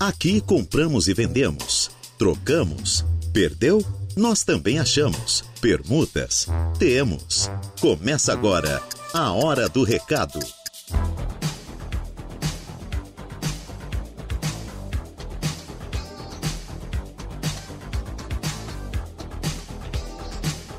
Aqui compramos e vendemos, trocamos, perdeu? Nós também achamos. Permutas? Temos. Começa agora a Hora do Recado.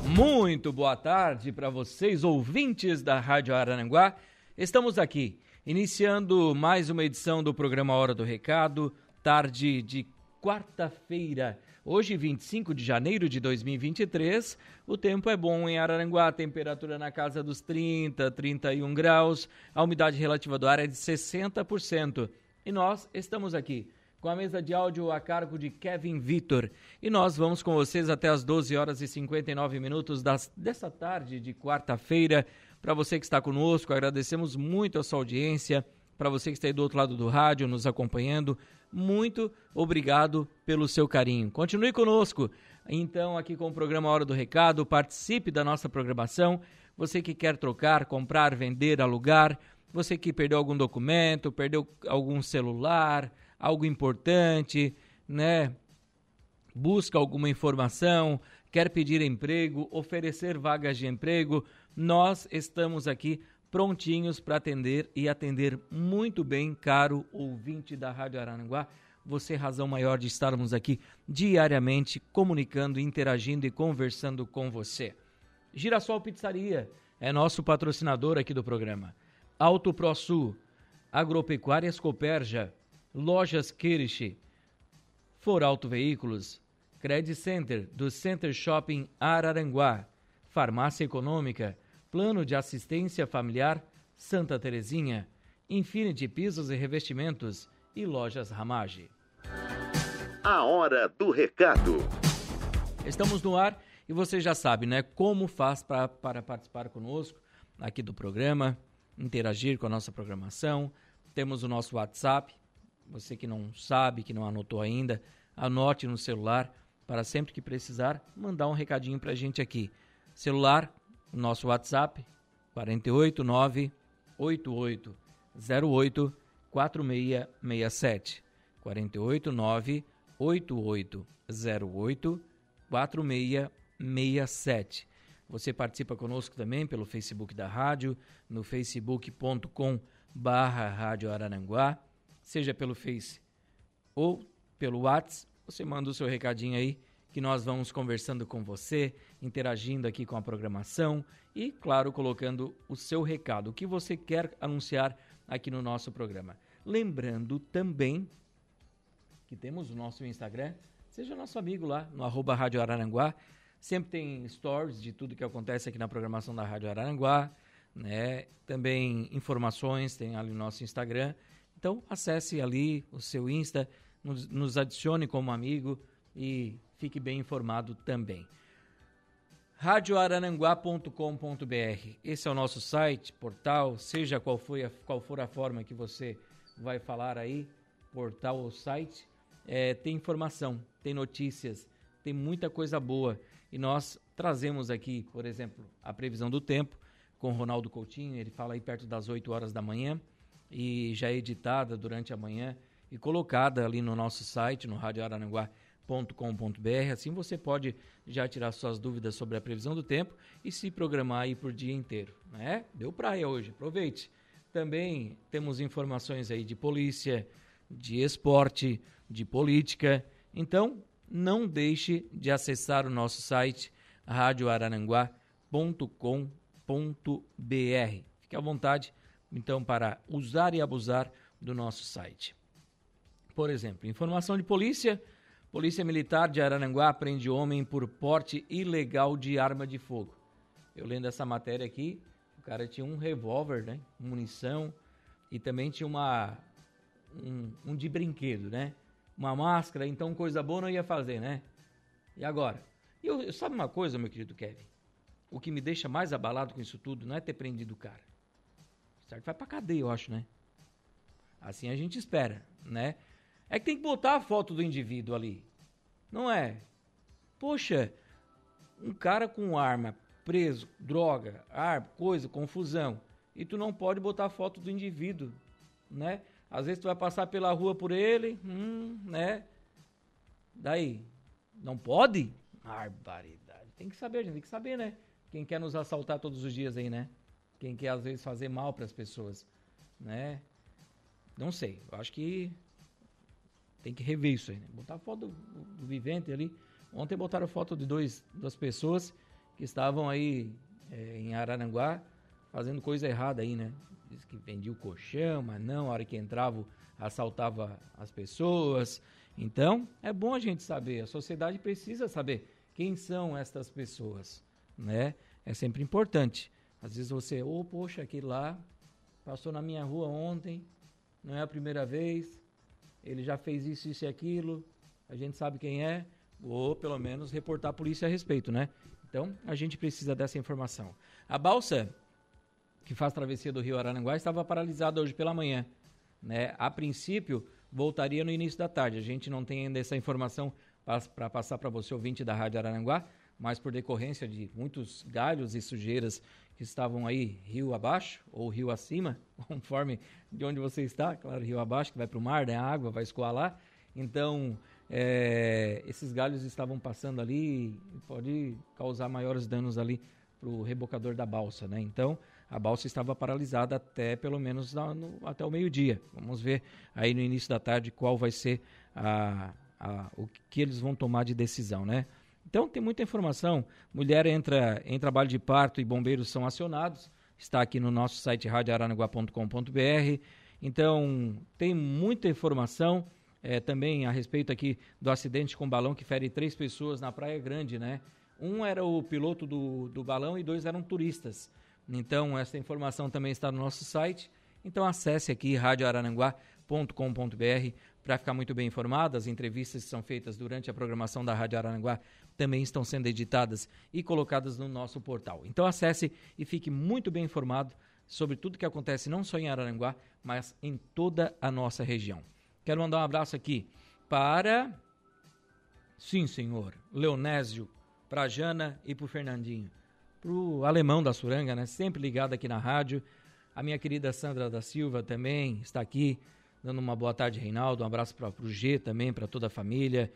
Muito boa tarde para vocês, ouvintes da Rádio Arananguá. Estamos aqui, iniciando mais uma edição do programa Hora do Recado, tarde de quarta-feira. Hoje, 25 de janeiro de 2023, o tempo é bom em Araranguá, temperatura na casa dos 30, 31 graus, a umidade relativa do ar é de 60%. E nós estamos aqui com a mesa de áudio a cargo de Kevin Vitor. E nós vamos com vocês até as 12 horas e 59 minutos das, dessa tarde de quarta-feira. Para você que está conosco, agradecemos muito a sua audiência. Para você que está aí do outro lado do rádio, nos acompanhando, muito obrigado pelo seu carinho. Continue conosco. Então, aqui com o programa Hora do Recado, participe da nossa programação. Você que quer trocar, comprar, vender, alugar, você que perdeu algum documento, perdeu algum celular, algo importante, né? Busca alguma informação, quer pedir emprego, oferecer vagas de emprego, nós estamos aqui prontinhos para atender e atender muito bem, caro ouvinte da Rádio Araranguá. Você razão maior de estarmos aqui diariamente comunicando, interagindo e conversando com você. Girassol Pizzaria é nosso patrocinador aqui do programa. Auto ProSul, Agropecuárias Coperja, Lojas Kirish, For Auto Veículos, Credit Center do Center Shopping Araranguá, Farmácia Econômica, Plano de Assistência Familiar Santa Terezinha, Infinity Pisos e Revestimentos e Lojas Ramage. A hora do recado. Estamos no ar e você já sabe, né, como faz pra, para participar conosco aqui do programa, interagir com a nossa programação. Temos o nosso WhatsApp você que não sabe, que não anotou ainda, anote no celular para sempre que precisar mandar um recadinho para a gente aqui. Celular, nosso WhatsApp, 489 8808 4667. 489 8808 4667. Você participa conosco também pelo Facebook da rádio, no facebook.com barra Rádio Araranguá seja pelo Face ou pelo WhatsApp, você manda o seu recadinho aí que nós vamos conversando com você, interagindo aqui com a programação e, claro, colocando o seu recado, o que você quer anunciar aqui no nosso programa. Lembrando também que temos o nosso Instagram, seja nosso amigo lá no arroba Rádio Araranguá, sempre tem stories de tudo que acontece aqui na programação da Rádio Araranguá, né? Também informações tem ali no nosso Instagram então, acesse ali o seu Insta, nos, nos adicione como amigo e fique bem informado também. radioarananguá.com.br Esse é o nosso site, portal, seja qual, a, qual for a forma que você vai falar aí, portal ou site, é, tem informação, tem notícias, tem muita coisa boa. E nós trazemos aqui, por exemplo, a previsão do tempo com Ronaldo Coutinho, ele fala aí perto das 8 horas da manhã e já editada durante a manhã e colocada ali no nosso site, no radioaranguá.com.br. Assim você pode já tirar suas dúvidas sobre a previsão do tempo e se programar aí por dia inteiro, né? Deu praia hoje, aproveite. Também temos informações aí de polícia, de esporte, de política. Então, não deixe de acessar o nosso site radioarananguá.com.br. Fique à vontade então, para usar e abusar do nosso site. Por exemplo, informação de polícia. Polícia Militar de Araranguá prende homem por porte ilegal de arma de fogo. Eu lendo essa matéria aqui, o cara tinha um revólver, né? Munição e também tinha uma um, um de brinquedo, né? Uma máscara, então coisa boa não ia fazer, né? E agora? Eu, sabe uma coisa, meu querido Kevin? O que me deixa mais abalado com isso tudo não é ter prendido o cara certo? Vai pra cadeia, eu acho, né? Assim a gente espera, né? É que tem que botar a foto do indivíduo ali. Não é? Poxa, um cara com arma preso, droga, arma, coisa, confusão. E tu não pode botar a foto do indivíduo, né? Às vezes tu vai passar pela rua por ele, hum, né? Daí, não pode? Barbaridade. Tem que saber, gente, tem que saber, né? Quem quer nos assaltar todos os dias aí, né? Quem quer às vezes fazer mal para as pessoas, né? Não sei. Eu acho que tem que rever isso aí, né? Botar foto do, vivente ali. Ontem botaram foto de dois, duas pessoas que estavam aí é, em Araranguá fazendo coisa errada aí, né? Diz que vendia o colchão, mas não, a hora que entrava, assaltava as pessoas. Então, é bom a gente saber, a sociedade precisa saber quem são estas pessoas, né? É sempre importante. Às vezes você, oh, poxa, aquele lá passou na minha rua ontem, não é a primeira vez, ele já fez isso, isso e aquilo, a gente sabe quem é, ou pelo menos reportar a polícia a respeito, né? Então, a gente precisa dessa informação. A balsa que faz travessia do Rio Araranguá estava paralisada hoje pela manhã, né? A princípio, voltaria no início da tarde. A gente não tem ainda essa informação para passar para você, ouvinte da Rádio Araranguá, mas por decorrência de muitos galhos e sujeiras que estavam aí rio abaixo ou rio acima, conforme de onde você está, claro, rio abaixo, que vai para o mar, né? a água vai escoar lá. Então, é, esses galhos estavam passando ali e pode causar maiores danos ali para o rebocador da balsa, né? Então, a balsa estava paralisada até pelo menos no, até o meio-dia. Vamos ver aí no início da tarde qual vai ser a, a, o que eles vão tomar de decisão, né? Então tem muita informação. Mulher entra em trabalho de parto e bombeiros são acionados. Está aqui no nosso site radioaranaguá.com.br. Então tem muita informação é, também a respeito aqui do acidente com balão que fere três pessoas na Praia Grande, né? Um era o piloto do, do balão e dois eram turistas. Então essa informação também está no nosso site. Então acesse aqui radioarananguá.com.br para ficar muito bem informado. As entrevistas que são feitas durante a programação da Rádio Arananguá também estão sendo editadas e colocadas no nosso portal. Então acesse e fique muito bem informado sobre tudo que acontece não só em Araranguá, mas em toda a nossa região. Quero mandar um abraço aqui para Sim, senhor, Leonésio, para Jana e para o Fernandinho. Para o alemão da Suranga, né? Sempre ligado aqui na rádio. A minha querida Sandra da Silva também está aqui, dando uma boa tarde, Reinaldo. Um abraço para o G também, para toda a família.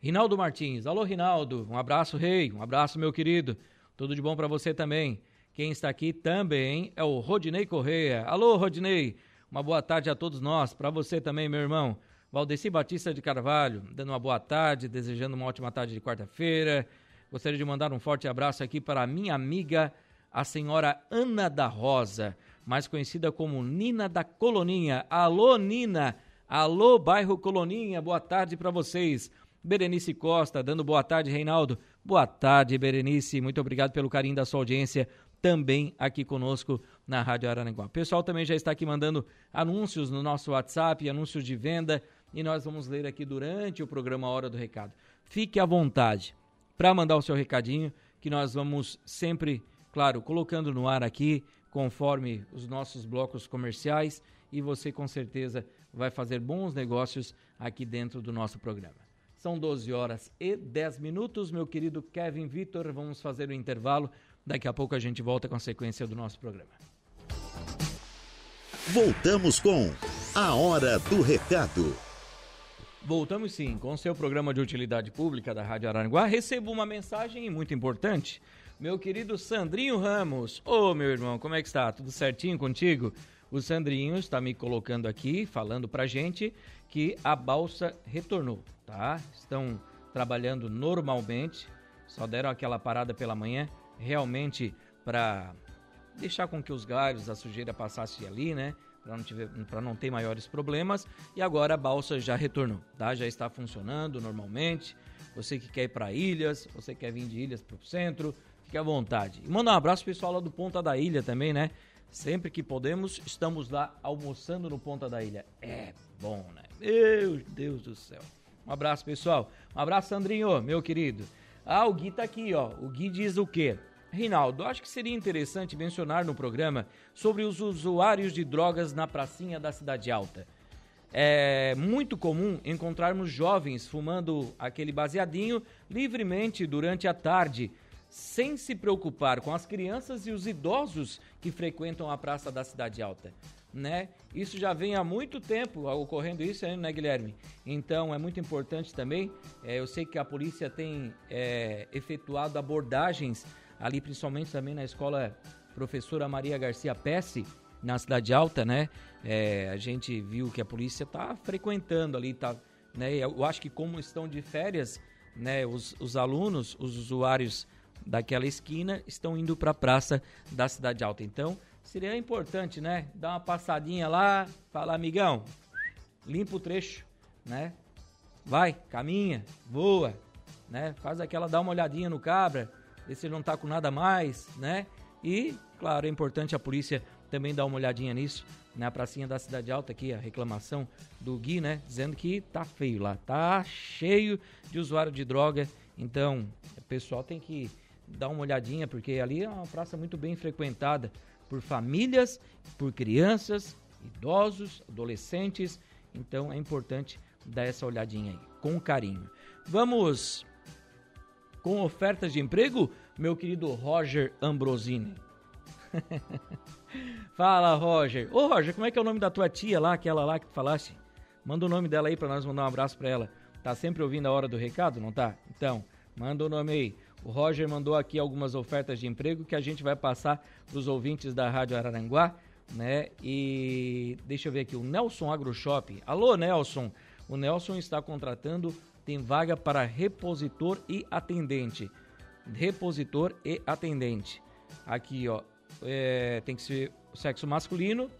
Rinaldo Martins. Alô, Rinaldo. Um abraço, rei. Um abraço, meu querido. Tudo de bom para você também. Quem está aqui também é o Rodinei Correia. Alô, Rodinei. Uma boa tarde a todos nós. Para você também, meu irmão. Valdeci Batista de Carvalho, dando uma boa tarde, desejando uma ótima tarde de quarta-feira. Gostaria de mandar um forte abraço aqui para a minha amiga, a senhora Ana da Rosa, mais conhecida como Nina da Coloninha. Alô, Nina! Alô, bairro Coloninha, boa tarde para vocês. Berenice Costa, dando boa tarde, Reinaldo. Boa tarde, Berenice. Muito obrigado pelo carinho da sua audiência também aqui conosco na Rádio Araranguá. O pessoal também já está aqui mandando anúncios no nosso WhatsApp, anúncios de venda, e nós vamos ler aqui durante o programa Hora do Recado. Fique à vontade para mandar o seu recadinho, que nós vamos sempre, claro, colocando no ar aqui, conforme os nossos blocos comerciais, e você com certeza vai fazer bons negócios aqui dentro do nosso programa. São 12 horas e 10 minutos, meu querido Kevin Vitor. Vamos fazer o intervalo. Daqui a pouco a gente volta com a sequência do nosso programa. Voltamos com A Hora do Recado. Voltamos sim com o seu programa de utilidade pública da Rádio Aranguá. Recebo uma mensagem muito importante. Meu querido Sandrinho Ramos. Ô, oh, meu irmão, como é que está? Tudo certinho contigo? O Sandrinho está me colocando aqui, falando pra gente que a balsa retornou tá? Estão trabalhando normalmente, só deram aquela parada pela manhã, realmente para deixar com que os galhos, a sujeira passasse ali, né? Para não, não ter maiores problemas. E agora a balsa já retornou, tá? Já está funcionando normalmente. Você que quer ir para ilhas, você quer vir de ilhas para o centro, fique à vontade. Manda um abraço pessoal lá do Ponta da Ilha também, né? Sempre que podemos, estamos lá almoçando no Ponta da Ilha. É bom, né? Meu Deus do céu. Um abraço, pessoal. Um abraço, Sandrinho, meu querido. Ah, o Gui tá aqui, ó. O Gui diz o quê? Rinaldo, acho que seria interessante mencionar no programa sobre os usuários de drogas na pracinha da Cidade Alta. É muito comum encontrarmos jovens fumando aquele baseadinho livremente durante a tarde, sem se preocupar com as crianças e os idosos que frequentam a praça da Cidade Alta. né? Isso já vem há muito tempo ocorrendo isso, né, Guilherme? Então é muito importante também. É, eu sei que a polícia tem é, efetuado abordagens ali, principalmente também na escola professora Maria Garcia Pesce, na Cidade Alta, né? É, a gente viu que a polícia está frequentando ali, tá, né? Eu acho que como estão de férias, né? Os, os alunos, os usuários daquela esquina estão indo para a praça da Cidade Alta. Então seria importante, né? Dar uma passadinha lá, falar, amigão, limpa o trecho, né? Vai, caminha, voa, né? Faz aquela, dá uma olhadinha no cabra, ver se ele não tá com nada mais, né? E, claro, é importante a polícia também dar uma olhadinha nisso, na pracinha da Cidade Alta aqui, a reclamação do Gui, né? Dizendo que tá feio lá, tá cheio de usuário de droga, então o pessoal tem que dar uma olhadinha, porque ali é uma praça muito bem frequentada por famílias, por crianças, idosos, adolescentes. Então é importante dar essa olhadinha aí, com carinho. Vamos com ofertas de emprego, meu querido Roger Ambrosini. Fala, Roger. Ô, Roger, como é que é o nome da tua tia lá, aquela lá que tu falaste? Manda o nome dela aí para nós mandar um abraço para ela. Tá sempre ouvindo a hora do recado, não tá? Então, manda o nome aí. O Roger mandou aqui algumas ofertas de emprego que a gente vai passar para os ouvintes da Rádio Araranguá, né? E deixa eu ver aqui, o Nelson AgroShop. Alô, Nelson. O Nelson está contratando, tem vaga para repositor e atendente. Repositor e atendente. Aqui, ó, é, tem que ser sexo masculino,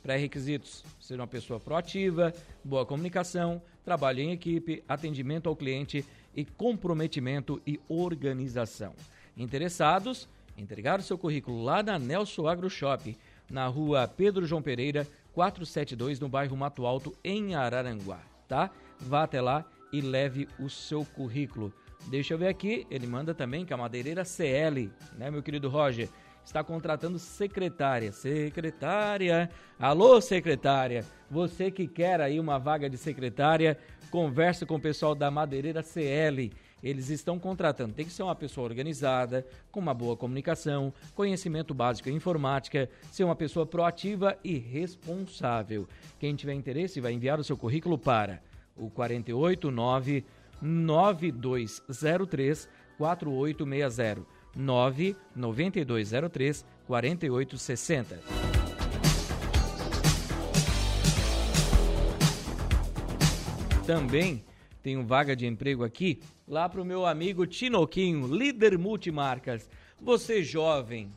pré-requisitos: ser uma pessoa proativa, boa comunicação, trabalho em equipe, atendimento ao cliente e comprometimento e organização. Interessados? Entregar o seu currículo lá na Nelson Agro Shop, na rua Pedro João Pereira, 472, no bairro Mato Alto, em Araranguá, tá? Vá até lá e leve o seu currículo. Deixa eu ver aqui, ele manda também que a madeireira CL, né, meu querido Roger? está contratando secretária. Secretária, alô secretária, você que quer aí uma vaga de secretária, converse com o pessoal da Madeireira CL. Eles estão contratando. Tem que ser uma pessoa organizada, com uma boa comunicação, conhecimento básico em informática, ser uma pessoa proativa e responsável. Quem tiver interesse vai enviar o seu currículo para o 489 9203 4860 99203 4860. Também tenho vaga de emprego aqui lá para o meu amigo Tinoquinho, líder multimarcas. Você jovem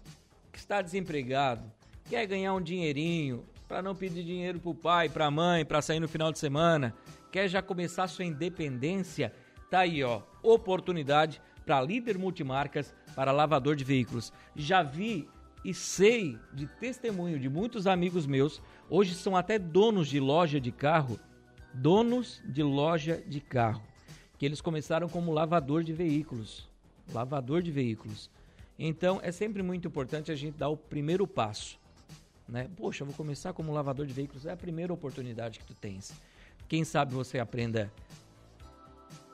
que está desempregado, quer ganhar um dinheirinho para não pedir dinheiro para o pai, para a mãe, para sair no final de semana, quer já começar sua independência, tá aí ó, oportunidade para líder multimarcas para lavador de veículos. Já vi e sei de testemunho de muitos amigos meus, hoje são até donos de loja de carro, donos de loja de carro, que eles começaram como lavador de veículos, lavador de veículos. Então é sempre muito importante a gente dar o primeiro passo, né? Poxa, vou começar como lavador de veículos, é a primeira oportunidade que tu tens. Quem sabe você aprenda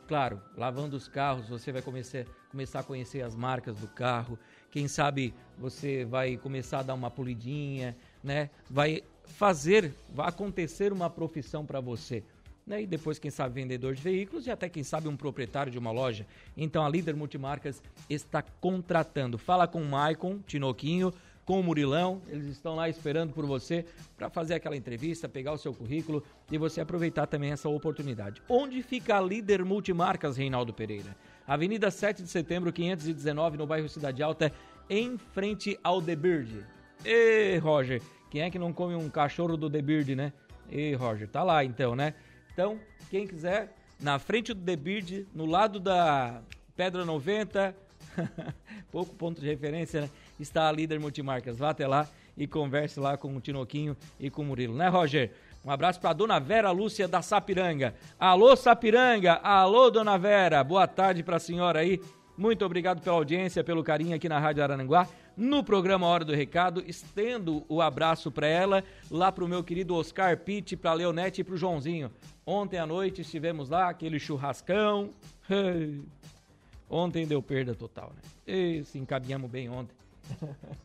Claro, lavando os carros, você vai começar, começar a conhecer as marcas do carro. Quem sabe você vai começar a dar uma polidinha, né? Vai fazer, vai acontecer uma profissão para você. Né? E depois, quem sabe, vendedor de veículos e até, quem sabe, um proprietário de uma loja. Então, a Líder Multimarcas está contratando. Fala com o Maicon Tinoquinho com o Murilão. Eles estão lá esperando por você para fazer aquela entrevista, pegar o seu currículo e você aproveitar também essa oportunidade. Onde fica a líder multimarcas Reinaldo Pereira? Avenida 7 de Setembro, 519, no bairro Cidade Alta, em frente ao The Bird. Ê, Roger, quem é que não come um cachorro do The Bird, né? Ê, Roger, tá lá então, né? Então, quem quiser, na frente do The Bird, no lado da Pedra 90, pouco ponto de referência, né? está a líder multimarcas. Vá até lá e converse lá com o Tinoquinho e com o Murilo, né, Roger? Um abraço para dona Vera Lúcia da Sapiranga. Alô, Sapiranga! Alô, dona Vera! Boa tarde para a senhora aí. Muito obrigado pela audiência, pelo carinho aqui na Rádio Arananguá. No programa Hora do Recado, estendo o abraço para ela, lá para o meu querido Oscar Pitt, para a Leonete e para o Joãozinho. Ontem à noite estivemos lá, aquele churrascão. Ontem deu perda total, né? E se encaminhamos bem ontem.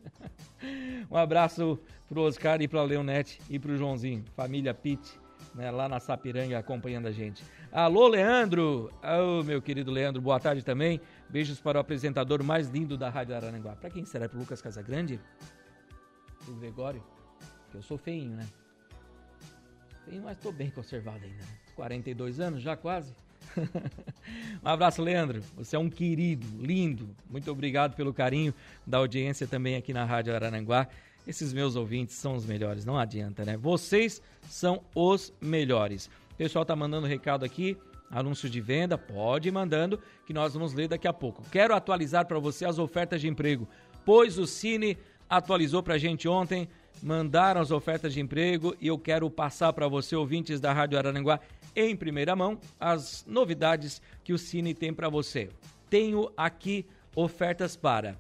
um abraço pro Oscar e pra Leonete e pro Joãozinho, família Pitt, né, lá na Sapiranga acompanhando a gente. Alô, Leandro! Oh, meu querido Leandro, boa tarde também. Beijos para o apresentador mais lindo da Rádio Araranguá. Para quem será? Para Lucas Casagrande? Pro Gregório? Que eu sou feinho, né? Feinho, mas tô bem conservado ainda. Né? 42 anos já quase. um abraço, Leandro. Você é um querido, lindo. Muito obrigado pelo carinho da audiência também aqui na Rádio Araranguá. Esses meus ouvintes são os melhores, não adianta, né? Vocês são os melhores. O pessoal tá mandando recado aqui, anúncios de venda, pode ir mandando que nós vamos ler daqui a pouco. Quero atualizar para você as ofertas de emprego, pois o Cine atualizou para a gente ontem, mandaram as ofertas de emprego e eu quero passar para você, ouvintes da Rádio Araranguá, em primeira mão, as novidades que o Cine tem para você. Tenho aqui ofertas para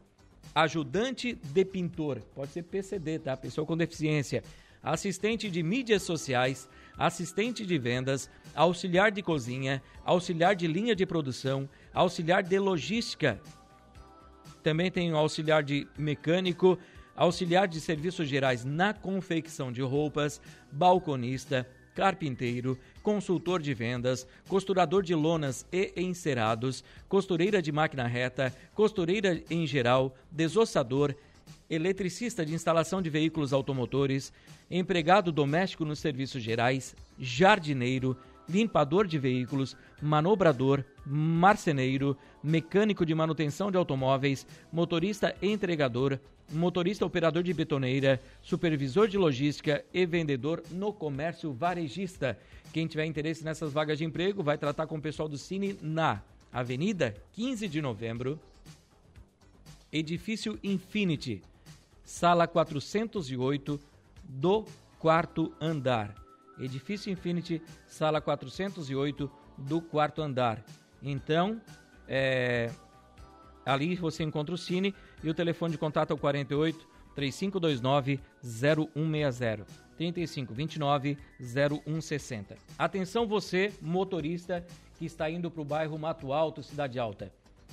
ajudante de pintor, pode ser PCD, tá? Pessoa com deficiência, assistente de mídias sociais, assistente de vendas, auxiliar de cozinha, auxiliar de linha de produção, auxiliar de logística. Também tem auxiliar de mecânico, auxiliar de serviços gerais na confecção de roupas, balconista, carpinteiro, consultor de vendas, costurador de lonas e encerados, costureira de máquina reta, costureira em geral, desossador, eletricista de instalação de veículos automotores, empregado doméstico nos serviços gerais, jardineiro, limpador de veículos, manobrador, marceneiro, mecânico de manutenção de automóveis, motorista entregador, motorista operador de betoneira, supervisor de logística e vendedor no comércio varejista. Quem tiver interesse nessas vagas de emprego vai tratar com o pessoal do Cine na Avenida 15 de Novembro, Edifício Infinity, sala 408 do quarto andar. Edifício Infinity, sala 408 do quarto andar. Então, é, ali você encontra o Cine e o telefone de contato é o 48 3529 0160. 3529 0160. Atenção você, motorista que está indo para o bairro Mato Alto, Cidade Alta.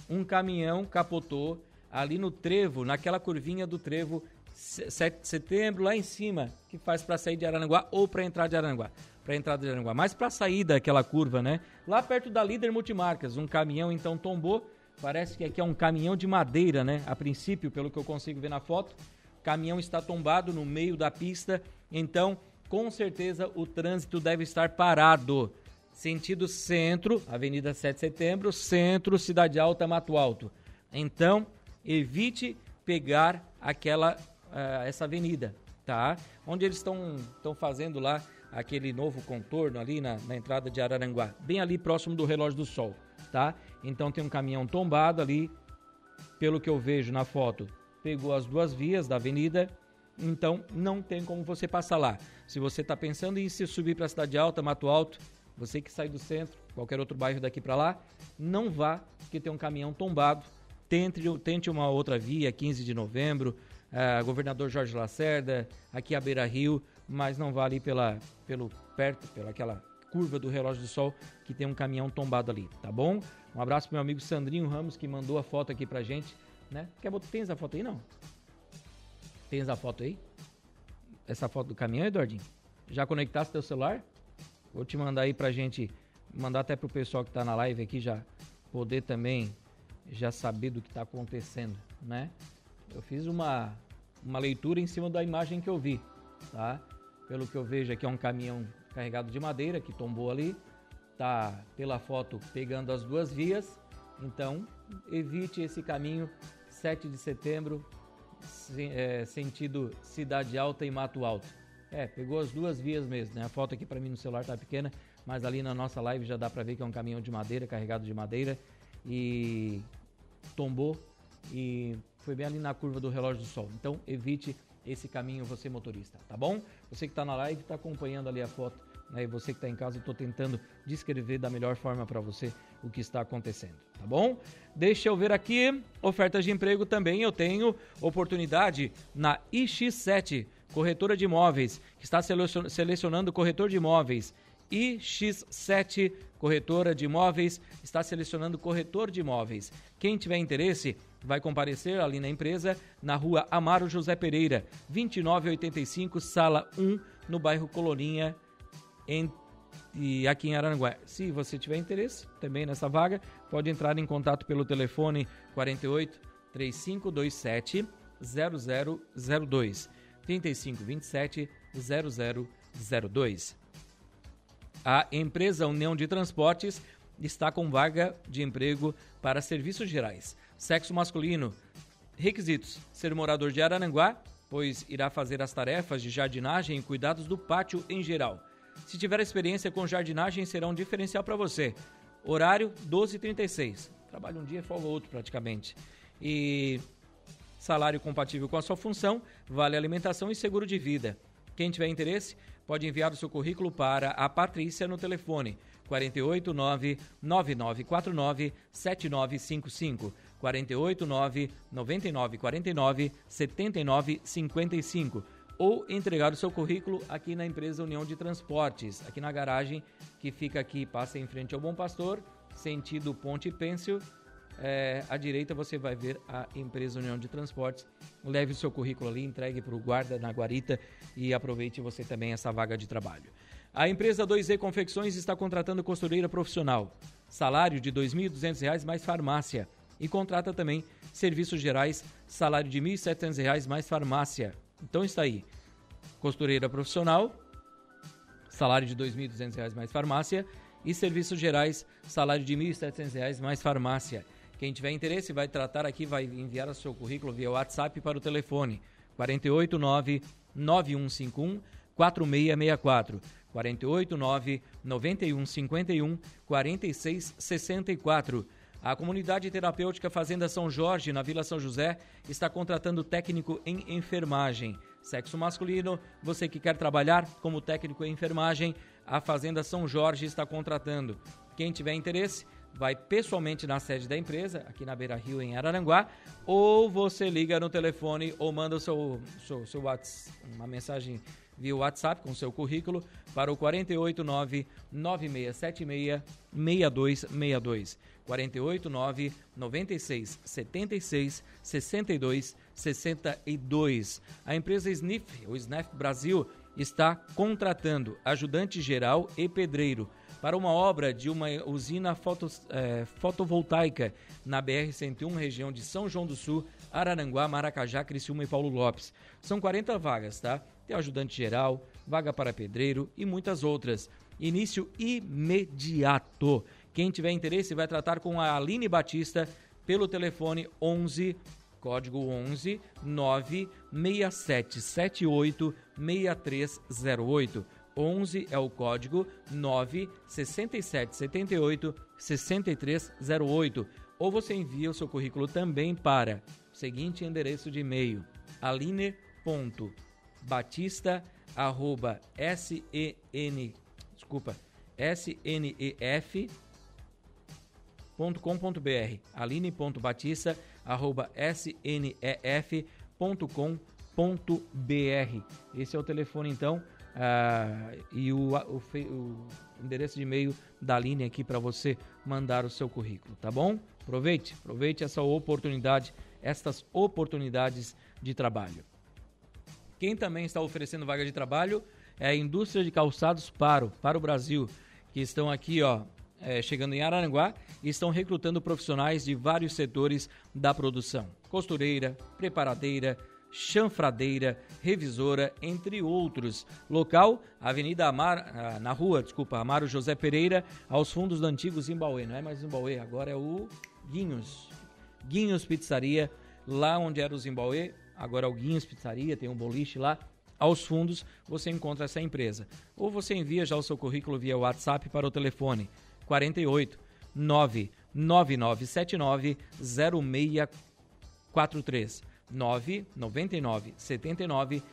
Um caminhão capotou ali no trevo, naquela curvinha do trevo 7 de setembro, lá em cima, que faz para sair de Aranguá ou para entrar de Aranguá. Para entrar de Aranguá, mas para sair daquela curva, né? Lá perto da Líder Multimarcas, um caminhão então tombou. Parece que aqui é um caminhão de madeira, né? A princípio, pelo que eu consigo ver na foto, o caminhão está tombado no meio da pista, então com certeza o trânsito deve estar parado. Sentido centro, Avenida 7 de Setembro, centro, Cidade Alta, Mato Alto. Então, evite pegar aquela uh, essa avenida, tá? Onde eles estão fazendo lá aquele novo contorno ali na, na entrada de Araranguá, bem ali próximo do relógio do sol, tá? Então tem um caminhão tombado ali, pelo que eu vejo na foto, pegou as duas vias da avenida, então não tem como você passar lá. Se você está pensando em se subir para a Cidade Alta, Mato Alto, você que sai do centro, qualquer outro bairro daqui para lá, não vá, porque tem um caminhão tombado. Tente, tente uma outra via, 15 de novembro, uh, governador Jorge Lacerda, aqui a Beira Rio, mas não vá ali pela, pelo perto, pela aquela curva do relógio do sol que tem um caminhão tombado ali, tá bom? Um abraço pro meu amigo Sandrinho Ramos que mandou a foto aqui pra gente, né? Quer botar, tens a foto aí não? Tens a foto aí? Essa foto do caminhão, Eduardinho? Já conectaste teu celular? Vou te mandar aí pra gente, mandar até pro pessoal que tá na live aqui já poder também já saber do que tá acontecendo, né? Eu fiz uma, uma leitura em cima da imagem que eu vi, tá? Pelo que eu vejo aqui é um caminhão carregado de madeira que tombou ali, tá pela foto pegando as duas vias, então evite esse caminho 7 de setembro, é, sentido Cidade Alta e Mato Alto. É, pegou as duas vias mesmo, né? A foto aqui para mim no celular tá pequena, mas ali na nossa live já dá para ver que é um caminhão de madeira, carregado de madeira e tombou e foi bem ali na curva do relógio do sol. Então evite esse caminho você motorista, tá bom? Você que está na live está acompanhando ali a foto, né? E você que está em casa, eu estou tentando descrever da melhor forma para você o que está acontecendo, tá bom? Deixa eu ver aqui, ofertas de emprego também. Eu tenho oportunidade na iX7, corretora de imóveis, que está selecionando corretor de imóveis E X7 Corretora de Imóveis está selecionando corretor de imóveis. Quem tiver interesse, vai comparecer ali na empresa, na rua Amaro José Pereira, 2985, sala 1, no bairro Colorinha, em, e aqui em Aranguá. Se você tiver interesse também nessa vaga, pode entrar em contato pelo telefone 48 3527 0002 3527 0002. A empresa União de Transportes está com vaga de emprego para serviços gerais. Sexo masculino. Requisitos: ser morador de Arananguá, pois irá fazer as tarefas de jardinagem e cuidados do pátio em geral. Se tiver experiência com jardinagem, será um diferencial para você. Horário 12h36. Trabalha um dia, folga outro praticamente. E salário compatível com a sua função, vale alimentação e seguro de vida. Quem tiver interesse, pode enviar o seu currículo para a Patrícia no telefone 489 9949 7955 489 9949 7955 ou entregar o seu currículo aqui na empresa União de Transportes, aqui na garagem que fica aqui, passa em frente ao Bom Pastor, sentido Ponte Pêncil, é, à direita você vai ver a empresa União de Transportes. Leve o seu currículo ali, entregue para o guarda na guarita e aproveite você também essa vaga de trabalho. A empresa 2E Confecções está contratando costureira profissional. Salário de R$ 2.200 mais farmácia. E contrata também serviços gerais, salário de R$ 1.700 mais farmácia. Então está aí. Costureira profissional, salário de R$ 2.200 mais farmácia. E serviços gerais, salário de R$ 1.700 mais farmácia. Quem tiver interesse vai tratar aqui, vai enviar o seu currículo via WhatsApp para o telefone 489 9151 4664 489 9151 4664. A comunidade terapêutica Fazenda São Jorge, na Vila São José, está contratando técnico em enfermagem. Sexo masculino, você que quer trabalhar como técnico em enfermagem, a Fazenda São Jorge está contratando. Quem tiver interesse, vai pessoalmente na sede da empresa, aqui na Beira Rio, em Araranguá, ou você liga no telefone ou manda seu, seu, seu WhatsApp, uma mensagem via WhatsApp com seu currículo para o 489 9676 6262. 489 96 76 62 62. A empresa Sniff, o Snaf Brasil, está contratando ajudante geral e pedreiro para uma obra de uma usina fotos, é, fotovoltaica na BR-101, região de São João do Sul, Araranguá, Maracajá, Criciúma e Paulo Lopes. São 40 vagas, tá? Tem ajudante geral, vaga para pedreiro e muitas outras. Início imediato. Quem tiver interesse vai tratar com a Aline Batista pelo telefone 11 código 11 96778 6308 11 é o código 96778 6308. Ou você envia o seu currículo também para o seguinte endereço de e-mail: aline.batista@sen desculpa, snef.com.br. aline.batista@snef.com.br. Esse é o telefone então ah, e o, o, o, endereço de e-mail da linha aqui para você mandar o seu currículo, tá bom? Aproveite, aproveite essa oportunidade, estas oportunidades de trabalho. Quem também está oferecendo vaga de trabalho é a indústria de calçados Paro, para o Brasil, que estão aqui, ó, é, chegando em Araranguá e estão recrutando profissionais de vários setores da produção: costureira, preparadeira, chanfradeira, revisora, entre outros. Local, Avenida Amar, ah, na rua, desculpa, Amaro José Pereira, aos fundos do antigo Zimbauê. Não é mais Zimbauê, agora é o Guinhos. Guinhos Pizzaria, lá onde era o Zimbauê, agora é o Guinhos Pizzaria, tem um boliche lá. Aos fundos, você encontra essa empresa. Ou você envia já o seu currículo via WhatsApp para o telefone 48 99979 0643. 999 79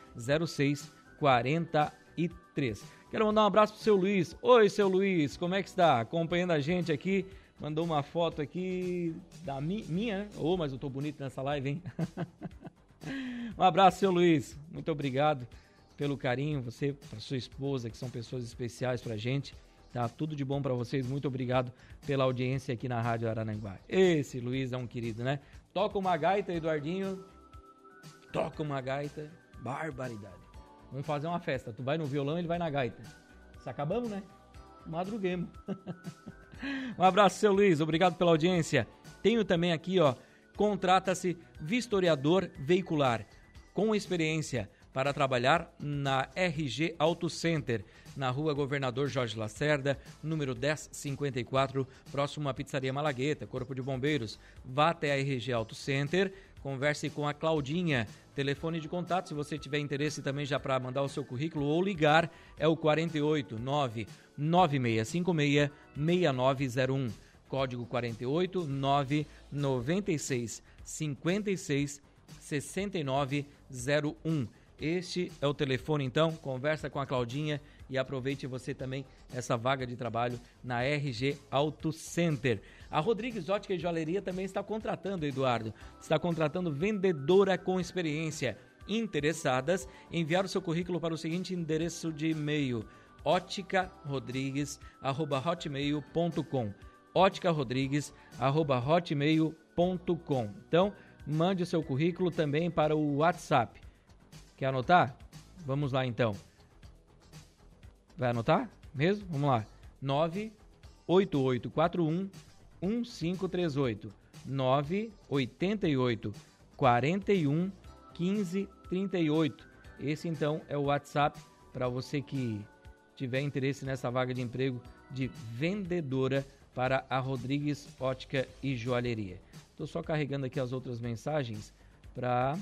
06 43. Quero mandar um abraço pro seu Luiz. Oi, seu Luiz, como é que está? Acompanhando a gente aqui. Mandou uma foto aqui da mi minha, né? Oh, mas eu tô bonito nessa live, hein? um abraço, seu Luiz. Muito obrigado pelo carinho, você, para sua esposa, que são pessoas especiais pra gente. Tá tudo de bom para vocês. Muito obrigado pela audiência aqui na Rádio Arananguá. Esse Luiz é um querido, né? Toca uma gaita, Eduardinho. Toca uma gaita. Barbaridade. Vamos fazer uma festa. Tu vai no violão, ele vai na gaita. Se acabamos, né? Madruguemos. um abraço, seu Luiz. Obrigado pela audiência. Tenho também aqui, ó, contrata-se vistoriador veicular com experiência para trabalhar na RG Auto Center, na rua Governador Jorge Lacerda, número 1054, próximo à Pizzaria Malagueta, Corpo de Bombeiros. Vá até a RG Auto Center, converse com a Claudinha. Telefone de contato, se você tiver interesse também já para mandar o seu currículo ou ligar, é o 48 9 9656 6901. Código 48 996 56 6901. Este é o telefone, então. Conversa com a Claudinha e aproveite você também essa vaga de trabalho na RG Auto Center. A Rodrigues Ótica e Joalheria também está contratando, Eduardo. Está contratando vendedora com experiência. Interessadas, enviar o seu currículo para o seguinte endereço de e-mail: óticarodrigues@hotmail.com. óticarodrigues@hotmail.com. Então, mande o seu currículo também para o WhatsApp Quer anotar? Vamos lá então. Vai anotar? Mesmo? Vamos lá. 98841 1538 988 41 15 38. Esse então é o WhatsApp para você que tiver interesse nessa vaga de emprego de vendedora para a Rodrigues Ótica e Joalheria. Estou só carregando aqui as outras mensagens para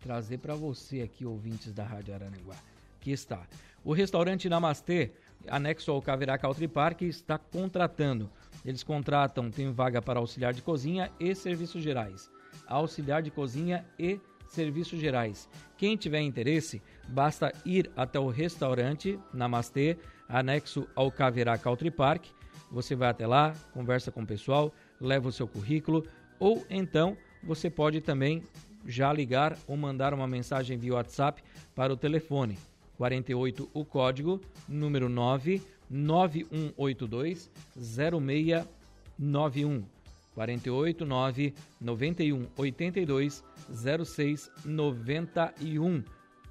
trazer para você aqui, ouvintes da Rádio Araranguá. Aqui está. O restaurante Namastê, anexo ao Caverá Country Park, está contratando. Eles contratam, tem vaga para auxiliar de cozinha e serviços gerais. Auxiliar de cozinha e serviços gerais. Quem tiver interesse, basta ir até o restaurante Namastê, anexo ao Caverá Country Park. Você vai até lá, conversa com o pessoal, leva o seu currículo ou então você pode também já ligar ou mandar uma mensagem via WhatsApp para o telefone 48 o código número 9 9182 0691 48 9 91 82 06 91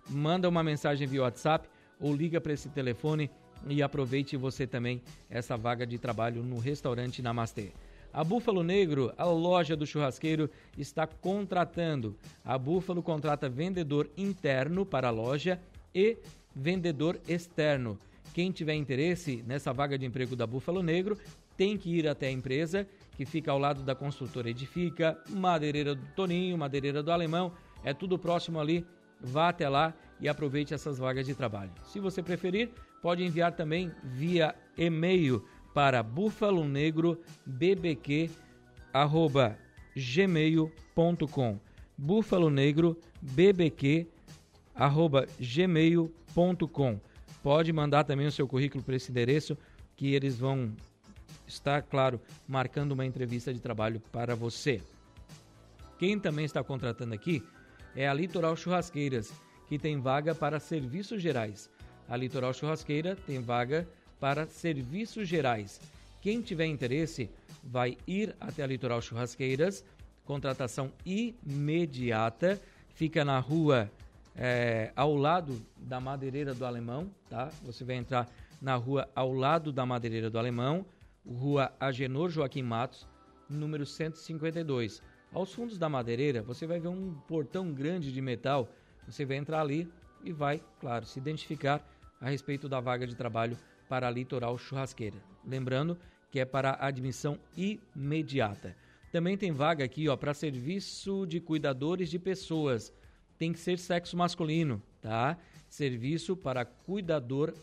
manda uma mensagem via WhatsApp ou liga para esse telefone e aproveite você também essa vaga de trabalho no restaurante Namastê. A Búfalo Negro, a loja do churrasqueiro, está contratando. A Búfalo contrata vendedor interno para a loja e vendedor externo. Quem tiver interesse nessa vaga de emprego da Búfalo Negro tem que ir até a empresa, que fica ao lado da construtora Edifica, madeireira do Toninho, madeireira do Alemão, é tudo próximo ali. Vá até lá e aproveite essas vagas de trabalho. Se você preferir, pode enviar também via e-mail para búfalonegro.bbq@gmail.com. búfalonegro.bbq@gmail.com. Pode mandar também o seu currículo para esse endereço que eles vão estar, claro, marcando uma entrevista de trabalho para você. Quem também está contratando aqui é a Litoral Churrasqueiras, que tem vaga para serviços gerais. A Litoral Churrasqueira tem vaga para serviços gerais. Quem tiver interesse vai ir até a Litoral Churrasqueiras, contratação imediata, fica na rua é, ao lado da Madeireira do Alemão, tá? Você vai entrar na rua ao lado da Madeireira do Alemão, rua Agenor Joaquim Matos, número 152. Aos fundos da madeireira, você vai ver um portão grande de metal. Você vai entrar ali e vai, claro, se identificar a respeito da vaga de trabalho para a Litoral Churrasqueira. Lembrando que é para admissão imediata. Também tem vaga aqui, ó, para serviço de cuidadores de pessoas. Tem que ser sexo masculino, tá? Serviço para cuidador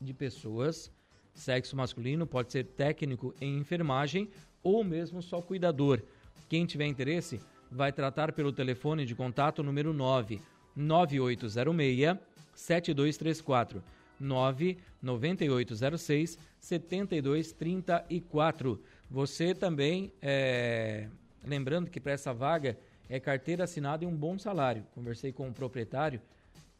de pessoas, sexo masculino, pode ser técnico em enfermagem ou mesmo só cuidador. Quem tiver interesse, vai tratar pelo telefone de contato número 9 9806 7234 99806 7234. Você também, é, lembrando que para essa vaga é carteira assinada e um bom salário. Conversei com o proprietário,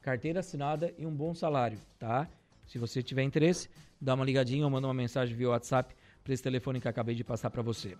carteira assinada e um bom salário, tá? Se você tiver interesse, dá uma ligadinha ou manda uma mensagem via WhatsApp para esse telefone que acabei de passar para você.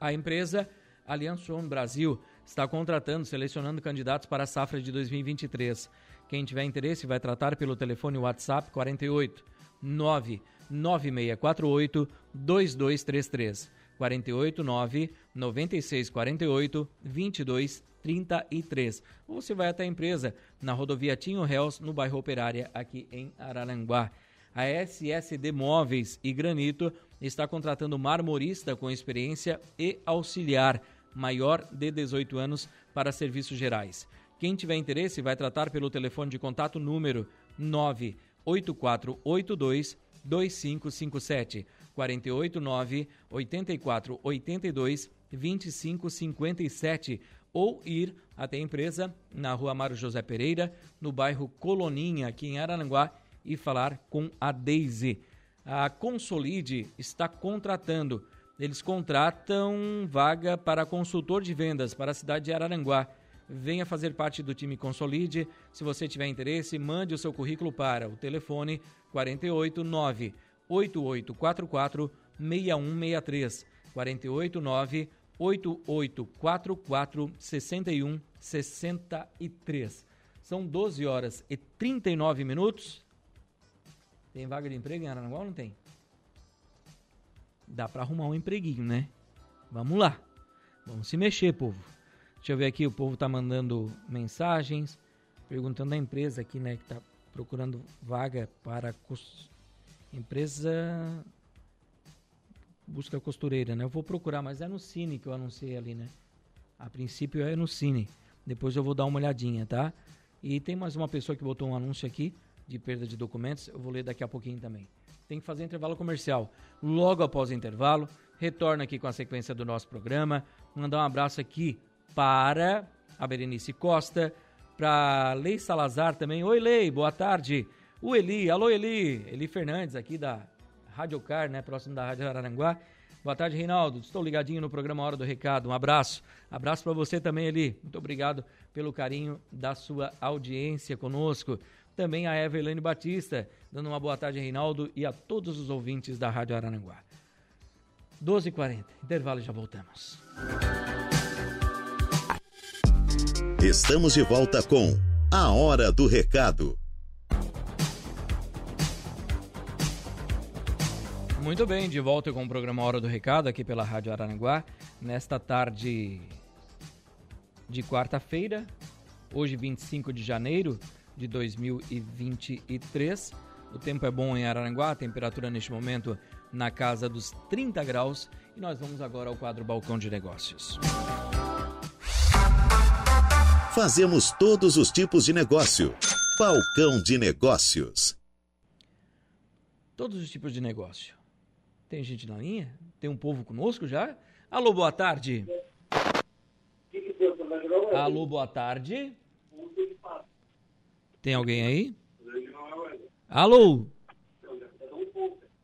A empresa Aliança One Brasil está contratando, selecionando candidatos para a safra de 2023. Quem tiver interesse vai tratar pelo telefone WhatsApp 48 99648 2233. 48 9 96 48 22 33. Ou você vai até a empresa na rodovia Tinho Réus, no bairro Operária, aqui em Araranguá. A SSD Móveis e Granito está contratando marmorista com experiência e auxiliar maior de 18 anos para serviços gerais. Quem tiver interesse vai tratar pelo telefone de contato número 98482 2557 489 8482 2557 ou ir até a empresa na rua Mário José Pereira, no bairro Coloninha, aqui em Arananguá, e falar com a Daisy. A Consolide está contratando. Eles contratam vaga para consultor de vendas para a cidade de Araranguá. Venha fazer parte do time Consolide. Se você tiver interesse, mande o seu currículo para o telefone 489 8844 6163 489 8844 6163. São 12 horas e 39 minutos. Tem vaga de emprego em Aranaguá ou não tem? Dá para arrumar um empreguinho, né? Vamos lá. Vamos se mexer, povo. Deixa eu ver aqui, o povo tá mandando mensagens, perguntando da empresa aqui, né, que tá procurando vaga para empresa busca costureira, né? Eu vou procurar, mas é no Cine que eu anunciei ali, né? A princípio é no Cine. Depois eu vou dar uma olhadinha, tá? E tem mais uma pessoa que botou um anúncio aqui de perda de documentos. Eu vou ler daqui a pouquinho também. Tem que fazer intervalo comercial. Logo após o intervalo, retorna aqui com a sequência do nosso programa. Mandar um abraço aqui para a Berenice Costa, para Lei Salazar também. Oi, Lei, boa tarde. O Eli, alô Eli, Eli Fernandes aqui da Rádio Car, né, próximo da Rádio Araranguá. Boa tarde, Reinaldo. Estou ligadinho no programa Hora do Recado. Um abraço. Abraço para você também, Eli. Muito obrigado pelo carinho da sua audiência conosco. Também a Evelyn Batista, dando uma boa tarde, Reinaldo, e a todos os ouvintes da Rádio Araranguá. 12h40. Intervalo e já voltamos. Estamos de volta com A Hora do Recado. Muito bem, de volta com o programa Hora do Recado aqui pela Rádio Araranguá, nesta tarde de quarta-feira, hoje 25 de janeiro de 2023. O tempo é bom em Araranguá, a temperatura neste momento na casa dos 30 graus e nós vamos agora ao quadro Balcão de Negócios. Fazemos todos os tipos de negócio. Balcão de Negócios. Todos os tipos de negócio. Tem gente na linha? Tem um povo conosco já? Alô, boa tarde. Alô, boa tarde. Tem alguém aí? Alô?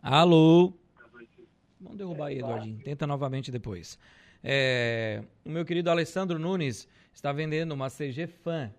Alô? Vamos derrubar aí, Eduardinho. Tenta novamente depois. É, o meu querido Alessandro Nunes está vendendo uma CG Fan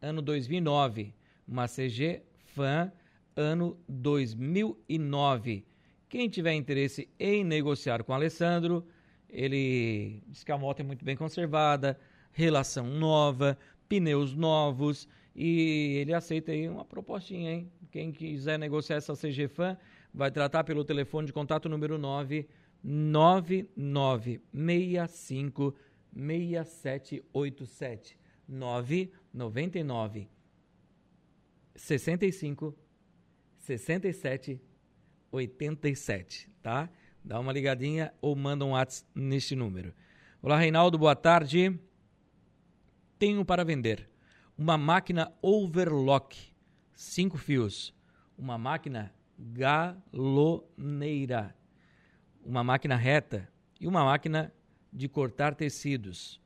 ano 2009. Uma CG Fan ano 2009 quem tiver interesse em negociar com Alessandro, ele diz que a moto é muito bem conservada, relação nova, pneus novos e ele aceita aí uma propostinha, hein? Quem quiser negociar essa CG Fan, vai tratar pelo telefone de contato número 9 9965 6787 999 65 67 87, tá? Dá uma ligadinha ou manda um WhatsApp neste número. Olá, Reinaldo, boa tarde. Tenho para vender uma máquina overlock, cinco fios, uma máquina galoneira, uma máquina reta e uma máquina de cortar tecidos.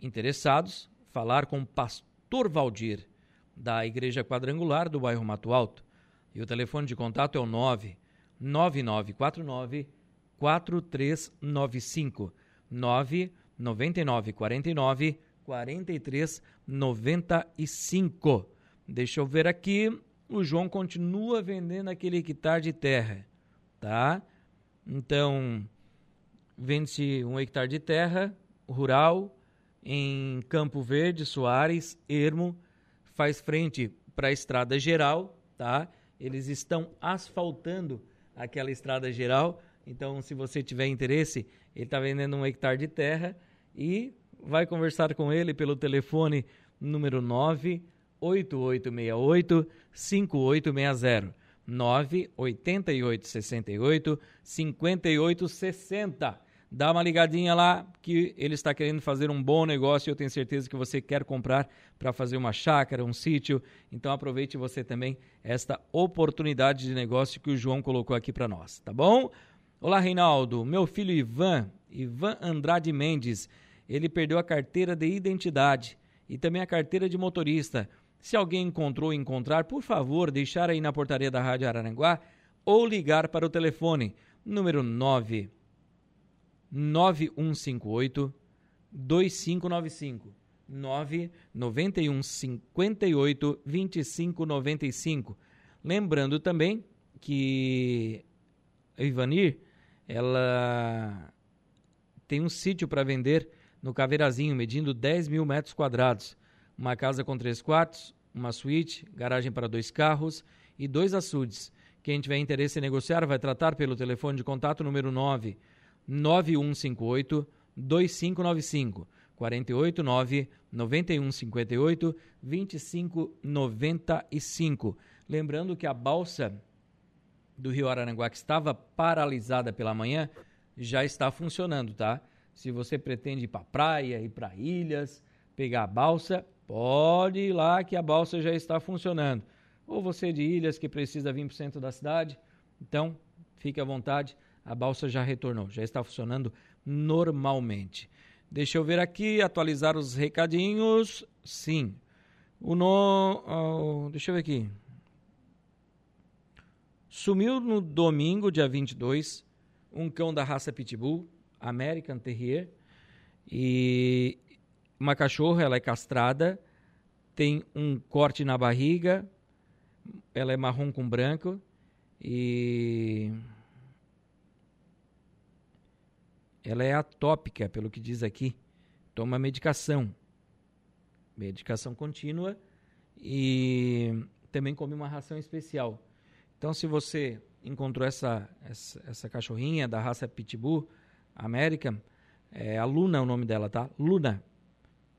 Interessados, falar com o Pastor Valdir, da Igreja Quadrangular do bairro Mato Alto. E o telefone de contato é o 9 9949 4395 99949 4395. Deixa eu ver aqui. o João continua vendendo aquele hectare de terra, tá? Então, vende-se um hectare de terra rural em Campo Verde, Soares, Ermo, faz frente para a estrada geral, tá? Eles estão asfaltando aquela estrada geral, então se você tiver interesse, ele está vendendo um hectare de terra e vai conversar com ele pelo telefone número 98868 5860. 98868 5860. Dá uma ligadinha lá que ele está querendo fazer um bom negócio e eu tenho certeza que você quer comprar para fazer uma chácara, um sítio. Então aproveite você também esta oportunidade de negócio que o João colocou aqui para nós, tá bom? Olá, Reinaldo. Meu filho Ivan, Ivan Andrade Mendes, ele perdeu a carteira de identidade e também a carteira de motorista. Se alguém encontrou ou encontrar, por favor, deixar aí na portaria da Rádio Araranguá ou ligar para o telefone número 9 9158 2595 991 58 2595. Lembrando também que a Ivanir ela tem um sítio para vender no Caveirazinho, medindo 10 mil metros quadrados. Uma casa com três quartos, uma suíte, garagem para dois carros e dois açudes. Quem tiver interesse em negociar vai tratar pelo telefone de contato número 9 9158 2595 489 9158 2595. Lembrando que a balsa do Rio Araranguá, que estava paralisada pela manhã, já está funcionando, tá? Se você pretende ir para praia, ir para ilhas, pegar a balsa, pode ir lá que a balsa já está funcionando. Ou você de ilhas que precisa vir para o centro da cidade, então fique à vontade a balsa já retornou, já está funcionando normalmente. Deixa eu ver aqui, atualizar os recadinhos. Sim. O no, uh, deixa eu ver aqui. Sumiu no domingo, dia 22, um cão da raça Pitbull, American Terrier, e uma cachorra, ela é castrada, tem um corte na barriga, ela é marrom com branco e ela é atópica, pelo que diz aqui. Toma medicação. Medicação contínua e também come uma ração especial. Então, se você encontrou essa, essa, essa cachorrinha da raça Pitbull American, é, a Luna é o nome dela, tá? Luna.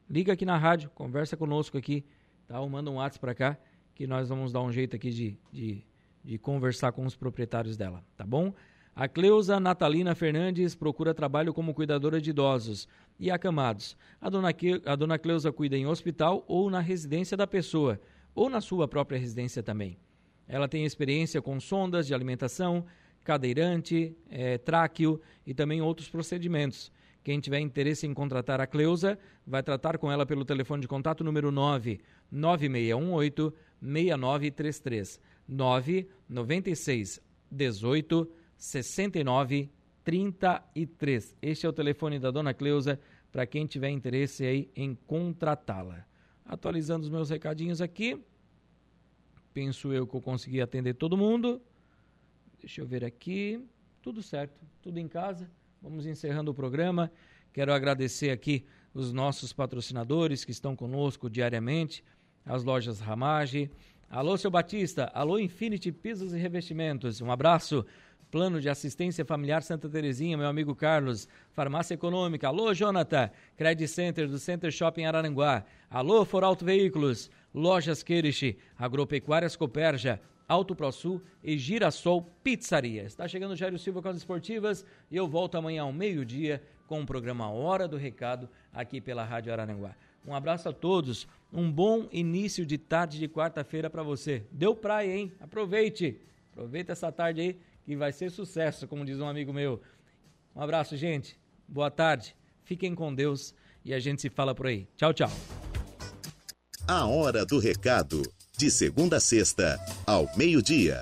Liga aqui na rádio, conversa conosco aqui, tá? Ou manda um WhatsApp para cá, que nós vamos dar um jeito aqui de, de, de conversar com os proprietários dela, tá bom? A Cleusa Natalina Fernandes procura trabalho como cuidadora de idosos e acamados. A dona, que, a dona Cleusa cuida em hospital ou na residência da pessoa, ou na sua própria residência também. Ela tem experiência com sondas de alimentação, cadeirante, é, tráqueo e também outros procedimentos. Quem tiver interesse em contratar a Cleusa, vai tratar com ela pelo telefone de contato número 9 9618 6933 996 18 69 33. Este é o telefone da dona Cleusa para quem tiver interesse aí em contratá-la. Atualizando os meus recadinhos aqui. Penso eu que eu consegui atender todo mundo. Deixa eu ver aqui. Tudo certo, tudo em casa. Vamos encerrando o programa. Quero agradecer aqui os nossos patrocinadores que estão conosco diariamente, as lojas Ramage. Alô, seu Batista. Alô, Infinity Pisos e Revestimentos. Um abraço. Plano de Assistência Familiar Santa Terezinha, meu amigo Carlos. Farmácia Econômica. Alô, Jonathan. Credit Center do Center Shopping Araranguá. Alô, Foralto Veículos. Lojas Queirish. Agropecuárias Coperja. Alto ProSul e Girassol Pizzaria. Está chegando o Jairo Silva com as esportivas e eu volto amanhã ao meio-dia com o programa Hora do Recado aqui pela Rádio Araranguá. Um abraço a todos, um bom início de tarde de quarta-feira para você. Deu praia, hein? Aproveite, aproveita essa tarde aí que vai ser sucesso, como diz um amigo meu. Um abraço, gente. Boa tarde. Fiquem com Deus e a gente se fala por aí. Tchau, tchau. A hora do recado. De segunda a sexta, ao meio-dia.